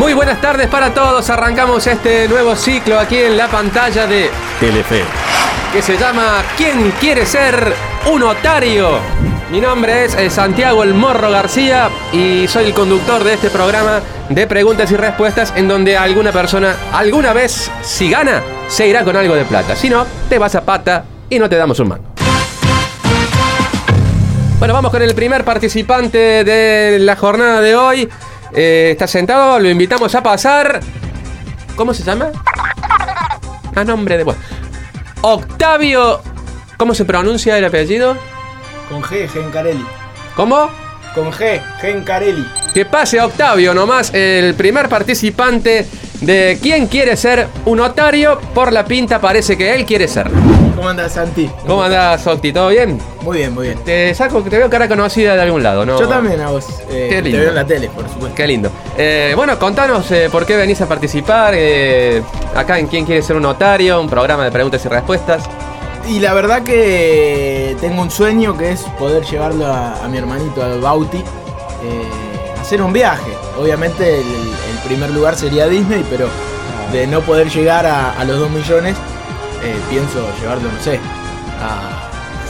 Muy buenas tardes para todos. Arrancamos este nuevo ciclo aquí en la pantalla de Telefe, que se llama ¿Quién quiere ser un otario? Mi nombre es eh, Santiago El Morro García y soy el conductor de este programa de preguntas y respuestas en donde alguna persona, alguna vez, si gana, se irá con algo de plata. Si no, te vas a pata y no te damos un mango. Bueno, vamos con el primer participante de la jornada de hoy. Eh, está sentado, lo invitamos a pasar. ¿Cómo se llama? A nombre de. Bueno. Octavio. ¿Cómo se pronuncia el apellido? Con G, Gencarelli. ¿Cómo? Con G, Gencarelli. Que pase Octavio nomás, el primer participante de quién quiere ser un notario. Por la pinta parece que él quiere ser. ¿Cómo andas, Santi? ¿Cómo andás, Octi? ¿Todo bien? Muy bien, muy bien. Te saco te veo cara conocida de algún lado, ¿no? Yo también a vos. eh, Qué Te lindo. veo en la tele, por supuesto. Qué lindo. Eh, bueno, contanos eh, por qué venís a participar eh, acá en Quién quiere ser un notario, un programa de preguntas y respuestas. Y la verdad que tengo un sueño que es poder llevarlo a, a mi hermanito, al Bauti, eh, a hacer un viaje. Obviamente el, primer lugar sería Disney, pero de no poder llegar a, a los 2 millones, eh, pienso llevarlo, no sé, a...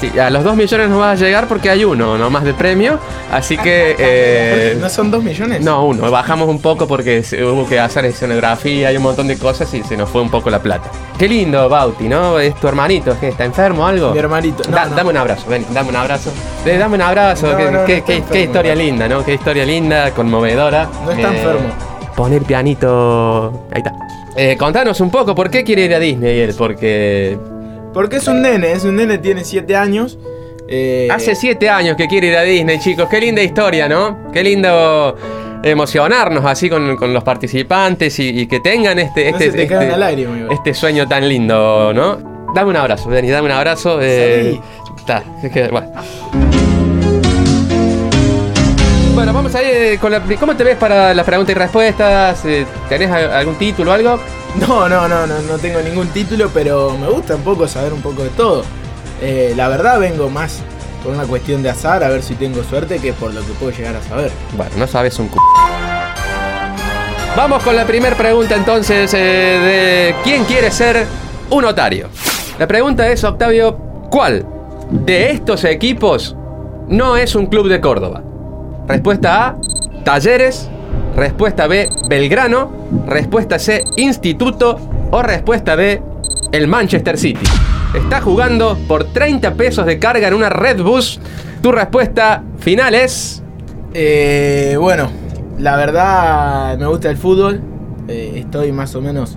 Sí, a los 2 millones no vas a llegar porque hay uno nomás de premio, así que... eh, ¿No son 2 millones? no, uno, bajamos un poco porque hubo que hacer escenografía y un montón de cosas y se nos fue un poco la plata. Qué lindo, Bauti, ¿no? Es tu hermanito, ¿qué? ¿Está enfermo o algo? Mi hermanito. No, Da- no. Dame un abrazo, ven, dame un abrazo. Eh, dame un abrazo, No, qué, no, no qué- está qué- enfermo, qué historia linda, ¿no? Qué historia linda, conmovedora. No está Eh, enfermo. Poner pianito. Ahí está. Eh, contanos un poco, ¿por qué quiere ir a Disney él? Porque Porque es un nene, es un nene, tiene 7 años. eh, hace siete años que quiere ir a Disney, chicos. Qué linda historia, ¿no? Qué lindo emocionarnos así con, con los participantes y, y que tengan este, No este, te este- este sueño tan lindo, ¿no? Dame un abrazo, Denis, dame un abrazo. eh, está, es que, bueno. Bueno, vamos a ir eh, con la. ¿Cómo te ves para las preguntas y respuestas? Eh, ¿Tenés al- algún título o algo? No, no, no, no, no tengo ningún título, pero me gusta un poco saber un poco de todo. Eh, la verdad vengo más por una cuestión de azar, a ver si tengo suerte, que por lo que puedo llegar a saber. Bueno, no sabes un c. Vamos con la primera pregunta entonces eh, de ¿quién quiere ser un notario? La pregunta es, Octavio, ¿cuál de estos equipos no es un club de Córdoba? Respuesta A, Talleres. Respuesta B, Belgrano. Respuesta C, Instituto. O respuesta D, el Manchester City. Está jugando por 30 pesos de carga en una Red Bus. Tu respuesta final es... Eh, bueno, la verdad me gusta el fútbol. eh, estoy más o menos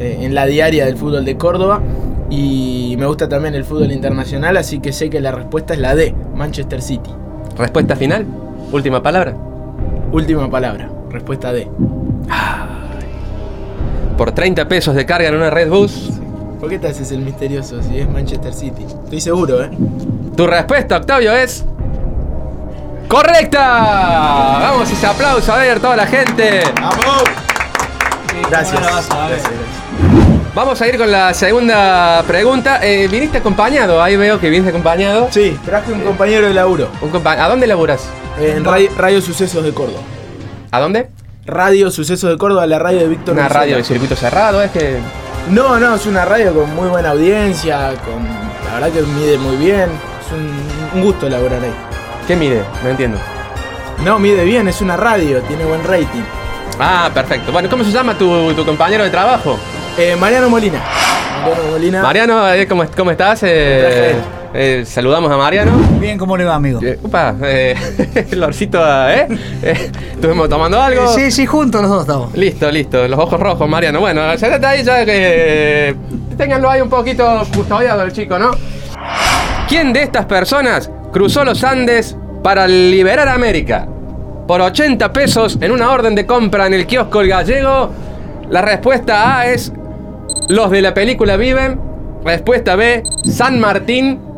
eh, en la diaria del fútbol de Córdoba. Y me gusta también el fútbol internacional, así que sé que la respuesta es la D, Manchester City. Respuesta final. Última palabra. Última palabra, respuesta D. Por 30 pesos de carga en una Red Bus. ¿Por qué te haces el misterioso si es Manchester City? Estoy seguro, ¿eh? Tu respuesta, Octavio, es. ¡Correcta! Vamos, ese aplauso a ver, toda la gente. ¡Vamos! Gracias. Vamos a ir con la segunda pregunta. Eh, viniste acompañado, ahí veo que viniste acompañado. Sí, traje un compañero de laburo Un compa- ¿A dónde laburas? En Radio, Radio Sucesos de Córdoba. ¿A dónde? Radio Sucesos de Córdoba, la radio de Víctor Una radio de circuito cerrado, es que. No, no, es una radio con muy buena audiencia, con la verdad que mide muy bien. Es un, un gusto laburar ahí. ¿Qué mide? No entiendo. No, mide bien, es una radio, tiene buen rating. Ah, perfecto. Bueno, ¿cómo se llama tu, tu compañero de trabajo? Eh, Mariano Molina. Mariano Molina. Mariano, eh, ¿cómo, cómo estás? Eh, eh, saludamos a Mariano. Bien, ¿cómo le va, amigo? Eh, upa, eh, Lorcito, ¿eh? eh ¿Estuvimos tomando algo? Sí, sí, juntos los dos estamos. Listo, listo. Los ojos rojos, Mariano. Bueno, ya está ahí, ya que. Ténganlo ahí un poquito custodiado el chico, ¿no? ¿Quién de estas personas cruzó los Andes para liberar América? Por 80 pesos en una orden de compra en el kiosco El Gallego. La respuesta A es los de la película Viven. Respuesta B, San Martín.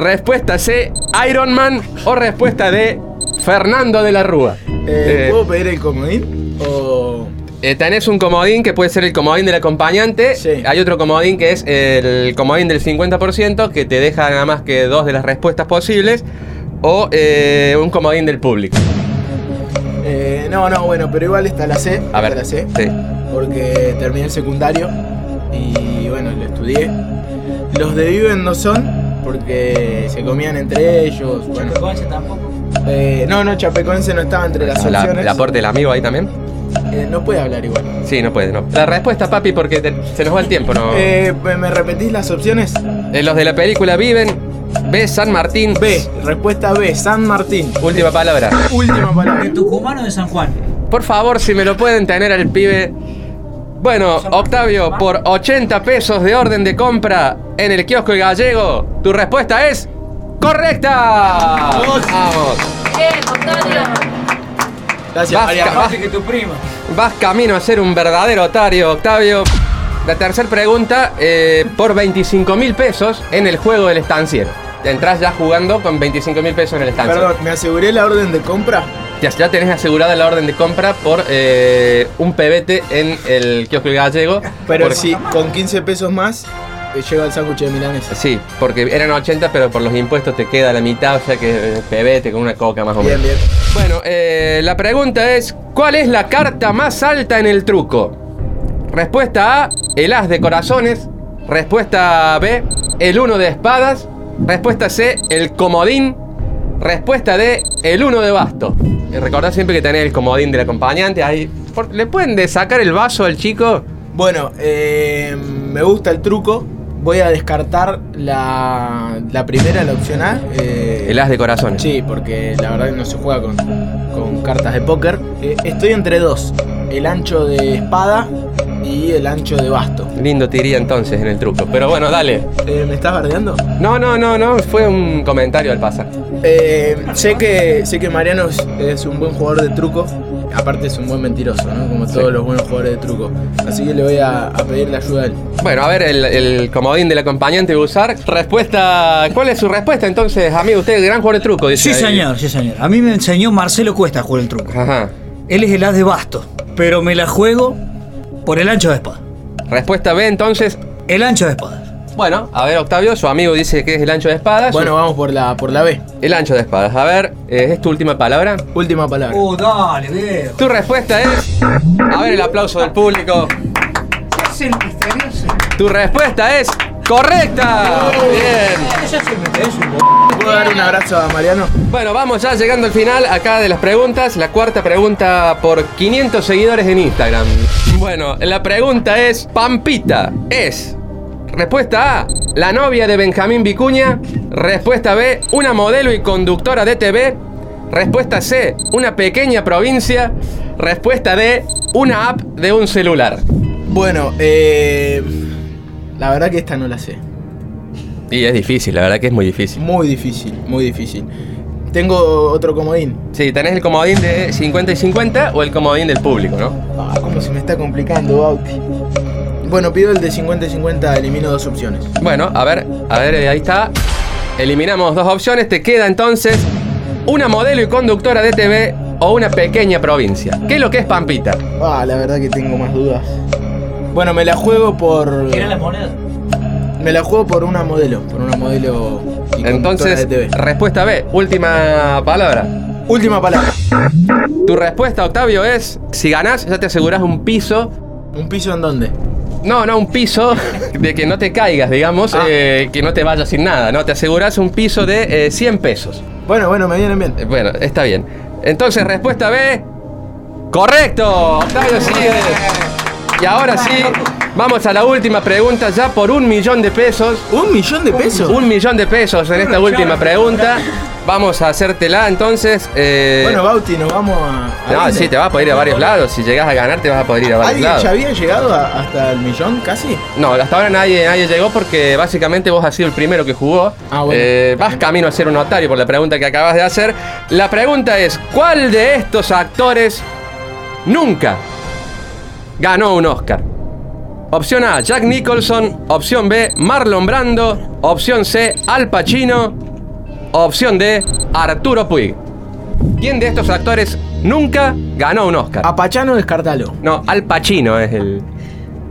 Respuesta C, Iron Man. O respuesta D, Fernando de la Rúa. Eh, Eh, ¿Puedo pedir el comodín? O. eh, tenés un comodín que puede ser el comodín del acompañante. Sí. Hay otro comodín que es el comodín del 50% que te deja nada más que dos de las respuestas posibles. O eh, un comodín del público. Eh, no, no, bueno, pero igual está la C. A ver. la C. Sí. Porque terminé el secundario y bueno, lo estudié. Los de Viven no son porque se comían entre ellos. Bueno, eh, no, no, Chapecoense no estaba entre las La- opciones. el aporte del amigo ahí también. Eh, no puede hablar igual. Sí, no puede, no. La respuesta, papi, porque te- se nos va el tiempo, ¿no? Eh, ¿me- ¿Me repetís las opciones? Eh, los de la película viven. B. San Martín. B, respuesta B, San Martín. Última palabra. Última palabra. ¿De Tucumán o de San Juan? Por favor, si me lo pueden tener al pibe. Bueno, Octavio, por 80 pesos de orden de compra en el kiosco Gallego, tu respuesta es correcta. Vamos. Bien, Octavio. Gracias, Vas, vas- que tu prima. vas camino a ser un verdadero otario, Octavio. La tercera pregunta, eh, por 25 mil pesos en el juego del estanciero. Entrás ya jugando con 25 mil pesos en el estanciero. Perdón, ¿me aseguré la orden de compra? Ya, ya tenés asegurada la orden de compra por eh, un pebete en el kiosco Gallego. Pero sí, con 15 pesos más eh, lleva el sándwich de milanesa. Sí, porque eran 80, pero por los impuestos te queda la mitad, o sea que eh, pebete con una coca más o Bien, menos. bien. Bueno, eh, la pregunta es, ¿cuál es la carta más alta en el truco? Respuesta A, el as de corazones. Respuesta B, el 1 de espadas. Respuesta C, el comodín. Respuesta D, el 1 de basto. Y recordad siempre que tenés el comodín del acompañante. Ahí, por- ¿Le pueden de sacar el vaso al chico? Bueno, eh, me gusta el truco. Voy a descartar la, la primera, la opción A. eh, El as de corazones. Sí, porque la verdad que no se juega con, con cartas de póker. Eh, estoy entre dos. El ancho de espada y el ancho de basto. Lindo te iría entonces en el truco. Pero bueno, dale. Eh, ¿Me estás bardeando? No, no, no, no, fue un comentario al pasar. Eh, sé, que, sé que Mariano es, un buen jugador de truco. Aparte es un buen mentiroso, ¿no? Como todos los buenos jugadores de truco. Así que le voy a, a pedir la ayuda a él. Bueno, a ver, el, el comodín del acompañante voy a usar. Respuesta. ¿Cuál es su respuesta entonces, amigo? Usted es gran jugador de truco, dice. Sí, ahí. señor, sí, señor. A mí me enseñó Marcelo Cuesta a jugar el truco. Ajá. Él es el as de basto, pero me la juego por el ancho de espada. Respuesta B, entonces. El ancho de espadas. Bueno, a ver, Octavio, su amigo dice que es el ancho de espadas. Bueno, vamos por la, por la B. El ancho de espadas. A ver, eh, ¿es tu última palabra? Última palabra. Oh, dale, viejo. Tu respuesta es. A ver, el aplauso del público. Es el misterioso. Tu respuesta es. ¡Correcta! Bien. Ese es el misterioso. ¿Puedo dar un abrazo a Mariano? Bueno, vamos ya llegando al final acá de las preguntas. La cuarta pregunta por 500 seguidores en Instagram. Bueno, la pregunta es, Pampita es, respuesta A, la novia de Benjamín Vicuña. Respuesta B, una modelo y conductora de TV. Respuesta C, una pequeña provincia. Respuesta D, una app de un celular. Bueno, eh, la verdad que esta no la sé. Y es difícil, la verdad que es muy difícil. Muy difícil, muy difícil. Tengo otro comodín. Sí, tenés el comodín de 50 y 50 o el comodín del público, ¿no? Ah, cómo se me está complicando, Bauti. Bueno, pido el de 50 y 50, elimino dos opciones. Bueno, a ver, a ver, eh, ahí está. Eliminamos dos opciones. Te queda entonces una modelo y conductora de TV o una pequeña provincia. ¿Qué es lo que es Pampita? Ah, la verdad que tengo más dudas. Bueno, me la juego por. ¿Qué era la moneda? Me la juego por una modelo. Por una modelo y Entonces, de TV. respuesta B, última palabra. Última palabra. Tu respuesta, Octavio, es: si ganás, ya te asegurás un piso. ¿Un piso en dónde? No, no, un piso de que no te caigas, digamos, Ah. eh, que no te vayas sin nada, ¿no? Te asegurás un piso de eh, 100 pesos. Bueno, bueno, me vienen bien. Eh, Bueno, está bien. Entonces, respuesta B. Correcto. Octavio sigue. Y ahora sí, vamos a la última pregunta ya por un millón de pesos. ¿Un millón de pesos? Un millón de pesos en esta última pregunta. Vamos a hacértela entonces. eh, Bueno, Bauti, nos vamos a. a no, sí, te vas a poder ir a varios lados. Si llegas a ganar, te vas a poder ir a varios ¿Alguien lados. ya había llegado a- hasta el millón casi? No, hasta ahora nadie, nadie llegó porque básicamente vos has sido el primero que jugó. Ah, bueno. Eh, vas camino a ser un notario por la pregunta que acabas de hacer. La pregunta es, ¿cuál de estos actores nunca ganó un Oscar? Opción A, Jack Nicholson. Opción B, Marlon Brando. Opción C, Al Pacino. Opción D, Arturo Puig. ¿Quién de estos actores nunca ganó un Oscar? A Pachano descartalo. No, Al Pacino es el...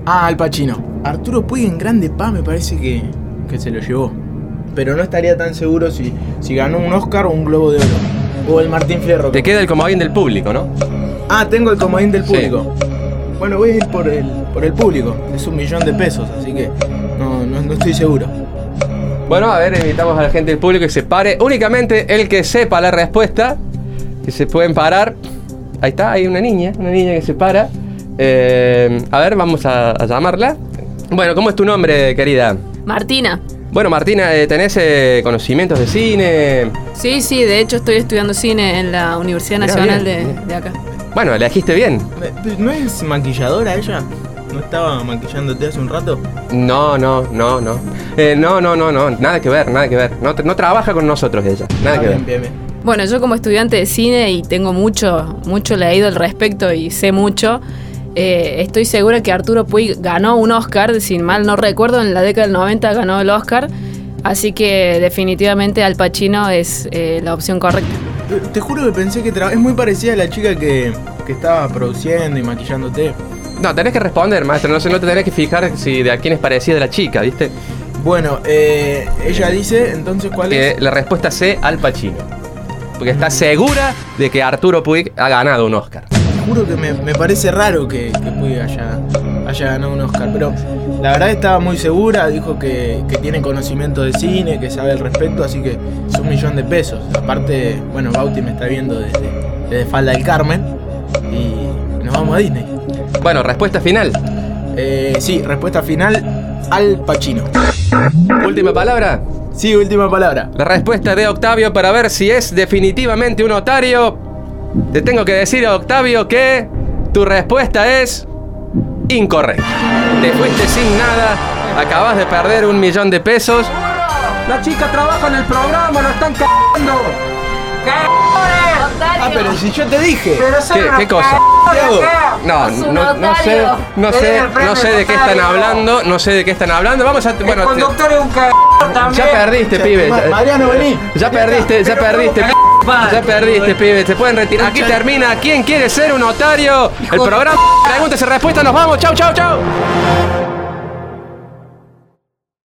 Ah, Al Pacino. Arturo Puig en Grande Pa me parece que, que se lo llevó. Pero no estaría tan seguro si, si ganó un Oscar o un Globo de Oro. O el Martín Fierro. Te queda el comodín del público, ¿no? Ah, tengo el comodín del Sí. Bueno, voy a ir por el, por el público. Es un millón de pesos, así que no, no, no estoy seguro. Bueno, a ver, invitamos a la gente del público que se pare. Únicamente el que sepa la respuesta, que se pueden parar. Ahí está, hay una niña, una niña que se para. Eh, a ver, vamos a, a llamarla. Bueno, ¿cómo es tu nombre, querida? Martina. Bueno, Martina, eh, ¿tenés eh, conocimientos de cine? Sí, sí, de hecho estoy estudiando cine en la Universidad Mirá, Nacional bien, de, de acá. Bueno, elegiste bien. Me- ¿No es maquilladora ella? ¿No estaba maquillándote hace un rato? No, no, no, no. Eh, no, no, no, no. Nada que ver, nada que ver. No, no trabaja con nosotros ella. Nada Ah, que ver. bien, bien, bien. Bueno, yo como estudiante de cine y tengo mucho, mucho leído al respecto y sé mucho, eh, estoy segura que Arturo Puig ganó un Oscar, sin mal no recuerdo, en la década del 90 ganó el Oscar, así que definitivamente Al Pacino es eh, la opción correcta. Eh, Te juro que pensé que es muy parecida a la chica que, que estaba produciendo y maquillándote. No, tenés que responder, maestro. No, sé, no te tenés que fijar si de a quién es parecida de la chica, ¿viste? Bueno, eh, ella dice, entonces, ¿cuál Que es? la respuesta C, Al Pacino. Porque está segura de que Arturo Puig ha ganado un Oscar. Te juro que me, me parece raro que, que Puig haya, haya ganado un Oscar, pero la verdad estaba muy segura, dijo que, que tiene conocimiento de cine, que sabe al respecto, así que es un millón de pesos. Aparte, bueno, Bauti me está viendo desde, desde Falda del Carmen y nos vamos a Disney. Bueno, respuesta final. Eh, sí, respuesta final, Al Pacino. Última palabra. Sí, última palabra. La respuesta de Octavio para ver si es definitivamente un otario. Te tengo que decir a Octavio que tu respuesta es incorrecta. Te fuiste sin nada, acabas de perder un millón de pesos. La chica trabaja en el programa, lo están cagando. Ah, pero si yo te dije. ¿Qué, qué cosa? No, no, no sé, no sé, no sé de qué están hablando, no sé de qué están hablando. Vamos a, bueno, conductor es un c también. ya perdiste, pibe. Ma- Mariano, vení. Ya perdiste, ya perdiste. Ya perdiste, pibe. Se pueden retirar. Aquí termina. ¿Quién quiere ser un notario? El programa Preguntas y respuestas. Nos vamos. Chau, chau, chau.